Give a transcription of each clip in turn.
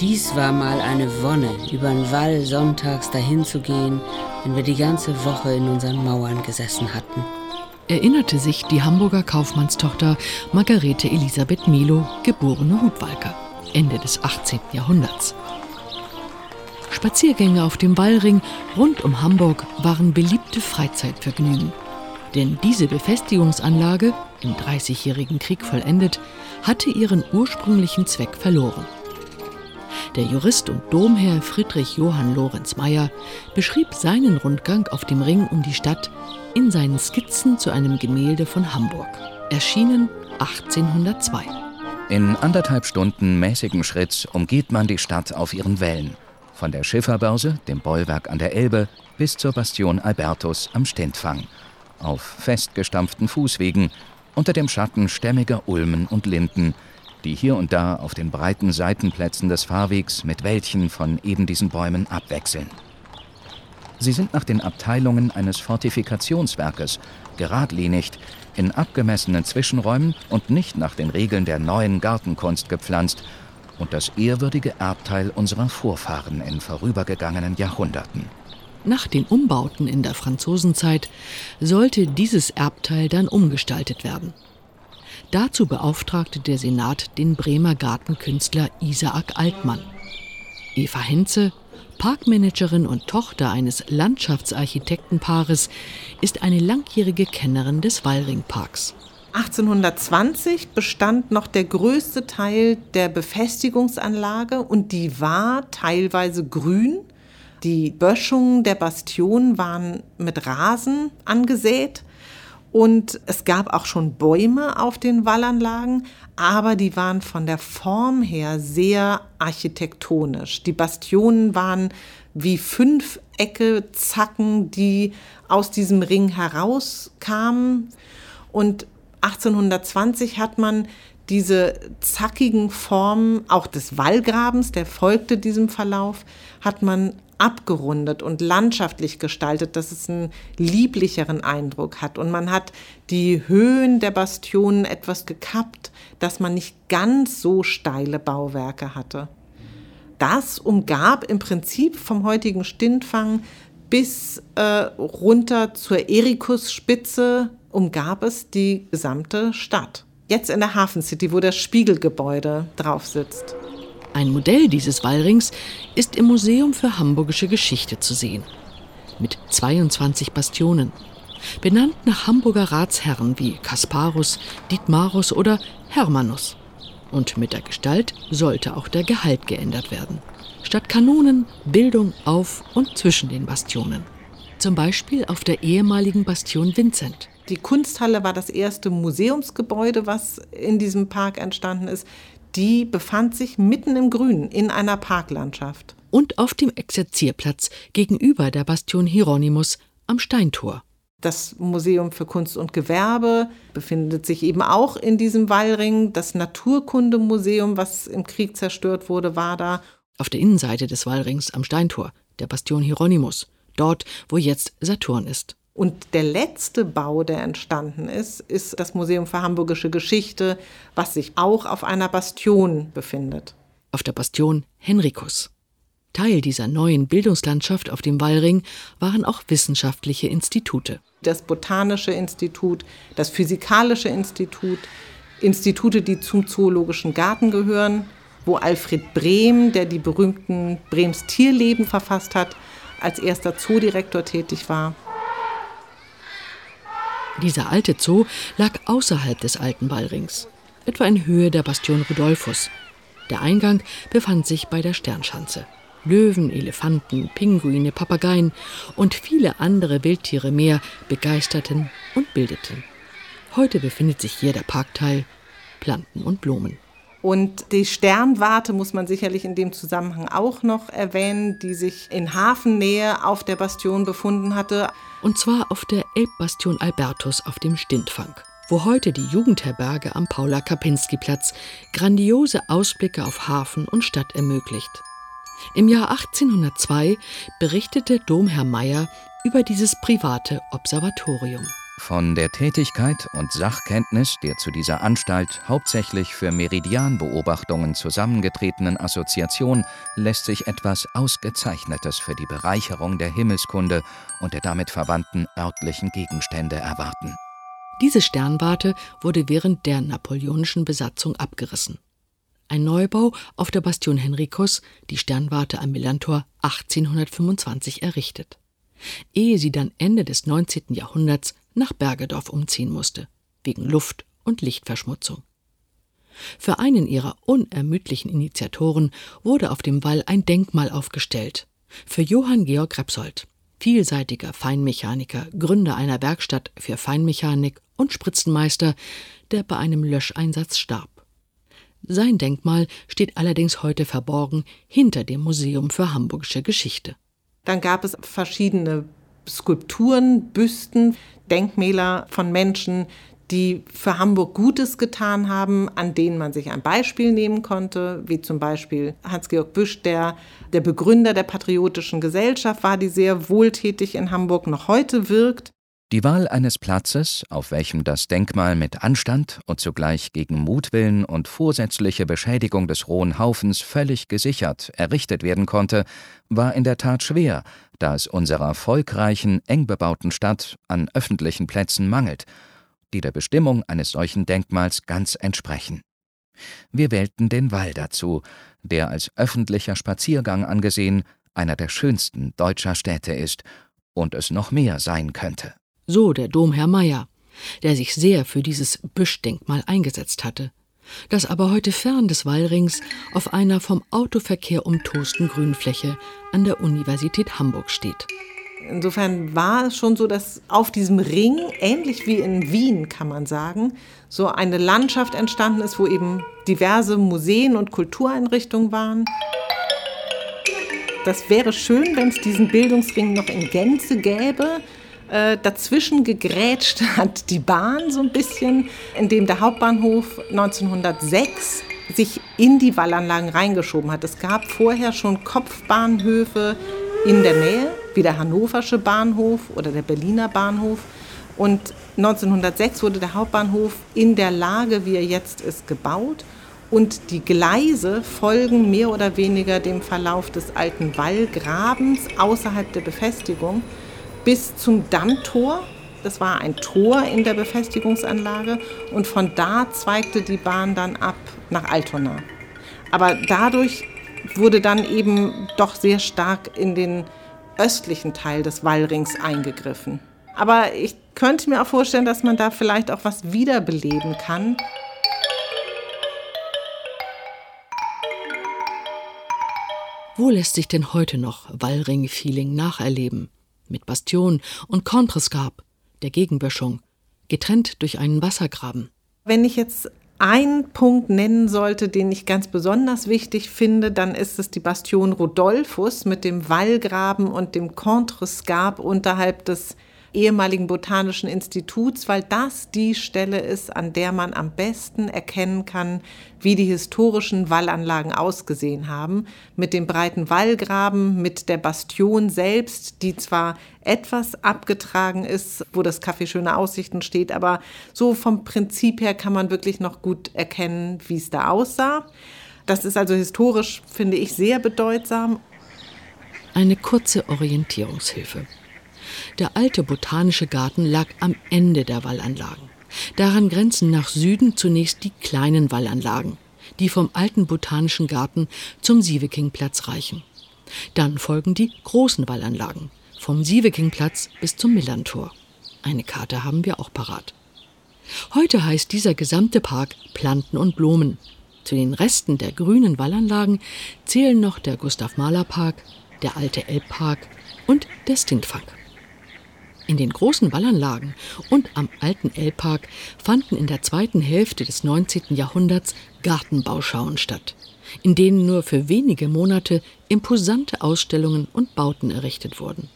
Dies war mal eine Wonne, über den Wall sonntags dahin zu gehen, wenn wir die ganze Woche in unseren Mauern gesessen hatten. Erinnerte sich die Hamburger Kaufmannstochter Margarete Elisabeth Milo, geborene Hutwalker, Ende des 18. Jahrhunderts. Spaziergänge auf dem Wallring rund um Hamburg waren beliebte Freizeitvergnügen. Denn diese Befestigungsanlage, im Dreißigjährigen Krieg vollendet, hatte ihren ursprünglichen Zweck verloren. Der Jurist und Domherr Friedrich Johann Lorenz Meyer beschrieb seinen Rundgang auf dem Ring um die Stadt in seinen Skizzen zu einem Gemälde von Hamburg, erschienen 1802. In anderthalb Stunden mäßigen Schritts umgeht man die Stadt auf ihren Wellen. Von der Schifferbörse, dem Bollwerk an der Elbe, bis zur Bastion Albertus am Stintfang. Auf festgestampften Fußwegen, unter dem Schatten stämmiger Ulmen und Linden, die hier und da auf den breiten Seitenplätzen des Fahrwegs mit Wäldchen von eben diesen Bäumen abwechseln. Sie sind nach den Abteilungen eines Fortifikationswerkes geradlinigt, in abgemessenen Zwischenräumen und nicht nach den Regeln der neuen Gartenkunst gepflanzt und das ehrwürdige Erbteil unserer Vorfahren in vorübergegangenen Jahrhunderten. Nach den Umbauten in der Franzosenzeit sollte dieses Erbteil dann umgestaltet werden. Dazu beauftragte der Senat den Bremer Gartenkünstler Isaak Altmann. Eva Henze, Parkmanagerin und Tochter eines Landschaftsarchitektenpaares, ist eine langjährige Kennerin des Wallringparks. 1820 bestand noch der größte Teil der Befestigungsanlage und die war teilweise grün. Die Böschungen der Bastionen waren mit Rasen angesät und es gab auch schon Bäume auf den Wallanlagen, aber die waren von der Form her sehr architektonisch. Die Bastionen waren wie Fünfecke Zacken, die aus diesem Ring herauskamen. Und 1820 hat man diese zackigen Formen, auch des Wallgrabens, der folgte diesem Verlauf, hat man abgerundet und landschaftlich gestaltet, dass es einen lieblicheren Eindruck hat. Und man hat die Höhen der Bastionen etwas gekappt, dass man nicht ganz so steile Bauwerke hatte. Das umgab im Prinzip vom heutigen Stintfang bis äh, runter zur Erikusspitze umgab es die gesamte Stadt. Jetzt in der Hafen City, wo das Spiegelgebäude drauf sitzt. Ein Modell dieses Wallrings ist im Museum für Hamburgische Geschichte zu sehen. Mit 22 Bastionen. Benannt nach Hamburger Ratsherren wie Kasparus, Dietmarus oder Hermannus. Und mit der Gestalt sollte auch der Gehalt geändert werden. Statt Kanonen Bildung auf und zwischen den Bastionen. Zum Beispiel auf der ehemaligen Bastion Vincent. Die Kunsthalle war das erste Museumsgebäude, was in diesem Park entstanden ist. Die befand sich mitten im Grünen in einer Parklandschaft. Und auf dem Exerzierplatz gegenüber der Bastion Hieronymus am Steintor. Das Museum für Kunst und Gewerbe befindet sich eben auch in diesem Wallring. Das Naturkundemuseum, was im Krieg zerstört wurde, war da. Auf der Innenseite des Wallrings am Steintor, der Bastion Hieronymus, dort, wo jetzt Saturn ist. Und der letzte Bau, der entstanden ist, ist das Museum für Hamburgische Geschichte, was sich auch auf einer Bastion befindet. Auf der Bastion Henrikus. Teil dieser neuen Bildungslandschaft auf dem Wallring waren auch wissenschaftliche Institute. Das Botanische Institut, das Physikalische Institut, Institute, die zum Zoologischen Garten gehören, wo Alfred Brehm, der die berühmten Brems Tierleben verfasst hat, als erster Zoodirektor tätig war. Dieser alte Zoo lag außerhalb des alten Wallrings, etwa in Höhe der Bastion Rudolphus. Der Eingang befand sich bei der Sternschanze. Löwen, Elefanten, Pinguine, Papageien und viele andere Wildtiere mehr begeisterten und bildeten. Heute befindet sich hier der Parkteil Planten und Blumen. Und die Sternwarte muss man sicherlich in dem Zusammenhang auch noch erwähnen, die sich in Hafennähe auf der Bastion befunden hatte. Und zwar auf der Elbbastion Albertus auf dem Stintfang, wo heute die Jugendherberge am Paula-Kapinski-Platz grandiose Ausblicke auf Hafen und Stadt ermöglicht. Im Jahr 1802 berichtete Domherr Meyer über dieses private Observatorium. Von der Tätigkeit und Sachkenntnis der zu dieser Anstalt hauptsächlich für Meridianbeobachtungen zusammengetretenen Assoziation lässt sich etwas Ausgezeichnetes für die Bereicherung der Himmelskunde und der damit verwandten örtlichen Gegenstände erwarten. Diese Sternwarte wurde während der napoleonischen Besatzung abgerissen. Ein Neubau auf der Bastion Henricus, die Sternwarte am Millantor 1825 errichtet. Ehe sie dann Ende des 19. Jahrhunderts nach Bergedorf umziehen musste, wegen Luft- und Lichtverschmutzung. Für einen ihrer unermüdlichen Initiatoren wurde auf dem Wall ein Denkmal aufgestellt. Für Johann Georg Repsold, vielseitiger Feinmechaniker, Gründer einer Werkstatt für Feinmechanik und Spritzenmeister, der bei einem Löscheinsatz starb. Sein Denkmal steht allerdings heute verborgen hinter dem Museum für Hamburgische Geschichte. Dann gab es verschiedene Skulpturen, Büsten, Denkmäler von Menschen, die für Hamburg Gutes getan haben, an denen man sich ein Beispiel nehmen konnte, wie zum Beispiel Hans-Georg Büsch, der der Begründer der Patriotischen Gesellschaft war, die sehr wohltätig in Hamburg noch heute wirkt. Die Wahl eines Platzes, auf welchem das Denkmal mit Anstand und zugleich gegen Mutwillen und vorsätzliche Beschädigung des rohen Haufens völlig gesichert errichtet werden konnte, war in der Tat schwer, da es unserer volkreichen, eng bebauten Stadt an öffentlichen Plätzen mangelt, die der Bestimmung eines solchen Denkmals ganz entsprechen. Wir wählten den Wall dazu, der als öffentlicher Spaziergang angesehen einer der schönsten deutscher Städte ist und es noch mehr sein könnte so der Domherr Meyer, der sich sehr für dieses Büschdenkmal eingesetzt hatte, das aber heute fern des Wallrings auf einer vom Autoverkehr umtosten Grünfläche an der Universität Hamburg steht. Insofern war es schon so, dass auf diesem Ring, ähnlich wie in Wien kann man sagen, so eine Landschaft entstanden ist, wo eben diverse Museen und Kultureinrichtungen waren. Das wäre schön, wenn es diesen Bildungsring noch in Gänze gäbe. Äh, dazwischen gegrätscht hat die Bahn so ein bisschen, indem der Hauptbahnhof 1906 sich in die Wallanlagen reingeschoben hat. Es gab vorher schon Kopfbahnhöfe in der Nähe, wie der Hannoversche Bahnhof oder der Berliner Bahnhof. Und 1906 wurde der Hauptbahnhof in der Lage, wie er jetzt ist, gebaut. Und die Gleise folgen mehr oder weniger dem Verlauf des alten Wallgrabens außerhalb der Befestigung bis zum Dammtor. Das war ein Tor in der Befestigungsanlage und von da zweigte die Bahn dann ab nach Altona. Aber dadurch wurde dann eben doch sehr stark in den östlichen Teil des Wallrings eingegriffen. Aber ich könnte mir auch vorstellen, dass man da vielleicht auch was wiederbeleben kann. Wo lässt sich denn heute noch Wallring-Feeling nacherleben? Mit Bastion und Kontrescarp, der Gegenböschung, getrennt durch einen Wassergraben. Wenn ich jetzt einen Punkt nennen sollte, den ich ganz besonders wichtig finde, dann ist es die Bastion Rodolphus mit dem Wallgraben und dem Contrescarpe unterhalb des ehemaligen Botanischen Instituts, weil das die Stelle ist, an der man am besten erkennen kann, wie die historischen Wallanlagen ausgesehen haben, mit dem breiten Wallgraben, mit der Bastion selbst, die zwar etwas abgetragen ist, wo das Café Schöne Aussichten steht, aber so vom Prinzip her kann man wirklich noch gut erkennen, wie es da aussah. Das ist also historisch, finde ich, sehr bedeutsam. Eine kurze Orientierungshilfe. Der alte botanische Garten lag am Ende der Wallanlagen. Daran grenzen nach Süden zunächst die kleinen Wallanlagen, die vom alten botanischen Garten zum Sievekingplatz reichen. Dann folgen die großen Wallanlagen, vom Sievekingplatz bis zum Millantor. Eine Karte haben wir auch parat. Heute heißt dieser gesamte Park Planten und Blumen. Zu den Resten der grünen Wallanlagen zählen noch der Gustav Mahler Park, der alte Elbpark und der Stintfang. In den großen Wallanlagen und am alten Elbpark fanden in der zweiten Hälfte des 19. Jahrhunderts Gartenbauschauen statt, in denen nur für wenige Monate imposante Ausstellungen und Bauten errichtet wurden.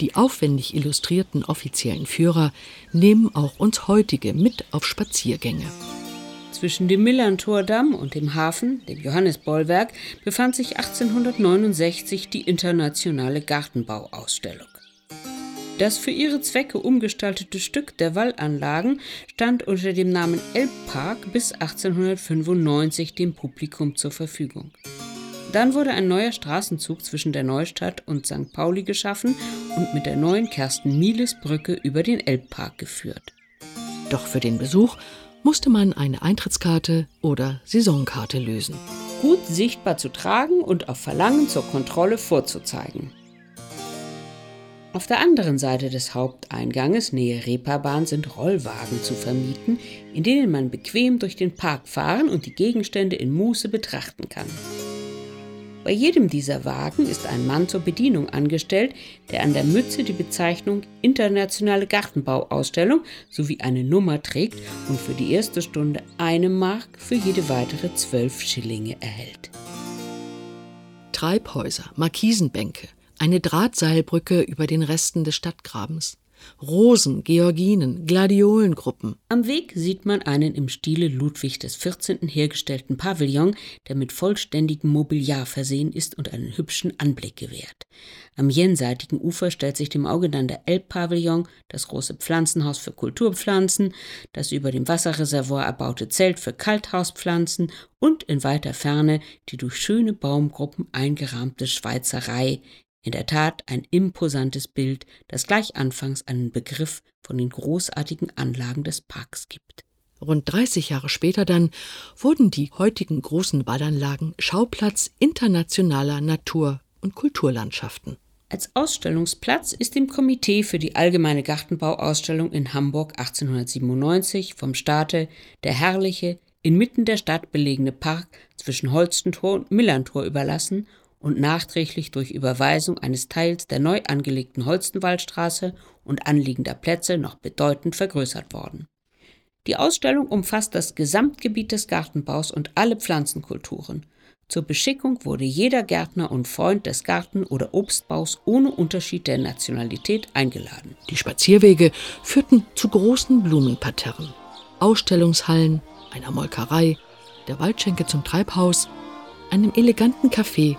Die aufwendig illustrierten offiziellen Führer nehmen auch uns heutige mit auf Spaziergänge. Zwischen dem Millantordamm und dem Hafen, dem Johannesbollwerk, befand sich 1869 die internationale Gartenbauausstellung. Das für ihre Zwecke umgestaltete Stück der Wallanlagen stand unter dem Namen Elbpark bis 1895 dem Publikum zur Verfügung. Dann wurde ein neuer Straßenzug zwischen der Neustadt und St. Pauli geschaffen und mit der neuen Kersten-Mieles-Brücke über den Elbpark geführt. Doch für den Besuch musste man eine Eintrittskarte oder Saisonkarte lösen. Gut sichtbar zu tragen und auf Verlangen zur Kontrolle vorzuzeigen. Auf der anderen Seite des Haupteinganges, nähe Reeperbahn, sind Rollwagen zu vermieten, in denen man bequem durch den Park fahren und die Gegenstände in Muße betrachten kann. Bei jedem dieser Wagen ist ein Mann zur Bedienung angestellt, der an der Mütze die Bezeichnung Internationale Gartenbauausstellung sowie eine Nummer trägt und für die erste Stunde eine Mark, für jede weitere zwölf Schillinge erhält. Treibhäuser, Markisenbänke, eine Drahtseilbrücke über den Resten des Stadtgrabens. Rosen, Georginen, Gladiolengruppen. Am Weg sieht man einen im Stile Ludwig XIV. hergestellten Pavillon, der mit vollständigem Mobiliar versehen ist und einen hübschen Anblick gewährt. Am jenseitigen Ufer stellt sich dem Auge dann der Elbpavillon, das große Pflanzenhaus für Kulturpflanzen, das über dem Wasserreservoir erbaute Zelt für Kalthauspflanzen und in weiter Ferne die durch schöne Baumgruppen eingerahmte Schweizerei, in der Tat ein imposantes Bild, das gleich anfangs einen Begriff von den großartigen Anlagen des Parks gibt. Rund 30 Jahre später dann wurden die heutigen großen Wallanlagen Schauplatz internationaler Natur- und Kulturlandschaften. Als Ausstellungsplatz ist dem Komitee für die Allgemeine Gartenbauausstellung in Hamburg 1897 vom Staate der herrliche, inmitten der Stadt belegene Park zwischen Holstentor und Millantor überlassen und nachträglich durch Überweisung eines Teils der neu angelegten Holstenwaldstraße und anliegender Plätze noch bedeutend vergrößert worden. Die Ausstellung umfasst das Gesamtgebiet des Gartenbaus und alle Pflanzenkulturen. Zur Beschickung wurde jeder Gärtner und Freund des Garten- oder Obstbaus ohne Unterschied der Nationalität eingeladen. Die Spazierwege führten zu großen Blumenparterren, Ausstellungshallen, einer Molkerei, der Waldschenke zum Treibhaus, einem eleganten Café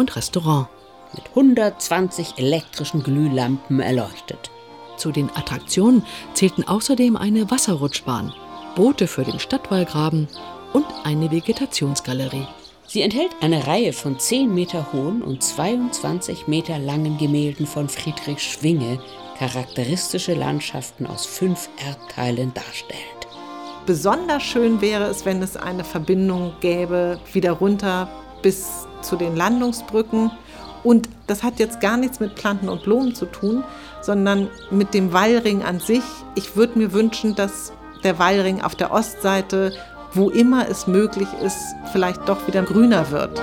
und Restaurant. Mit 120 elektrischen Glühlampen erleuchtet. Zu den Attraktionen zählten außerdem eine Wasserrutschbahn, Boote für den Stadtwallgraben und eine Vegetationsgalerie. Sie enthält eine Reihe von 10 Meter hohen und 22 Meter langen Gemälden von Friedrich Schwinge, charakteristische Landschaften aus fünf Erdteilen darstellt. Besonders schön wäre es, wenn es eine Verbindung gäbe, wieder runter bis zu den Landungsbrücken. Und das hat jetzt gar nichts mit Planten und Blumen zu tun, sondern mit dem Wallring an sich. Ich würde mir wünschen, dass der Wallring auf der Ostseite, wo immer es möglich ist, vielleicht doch wieder grüner wird.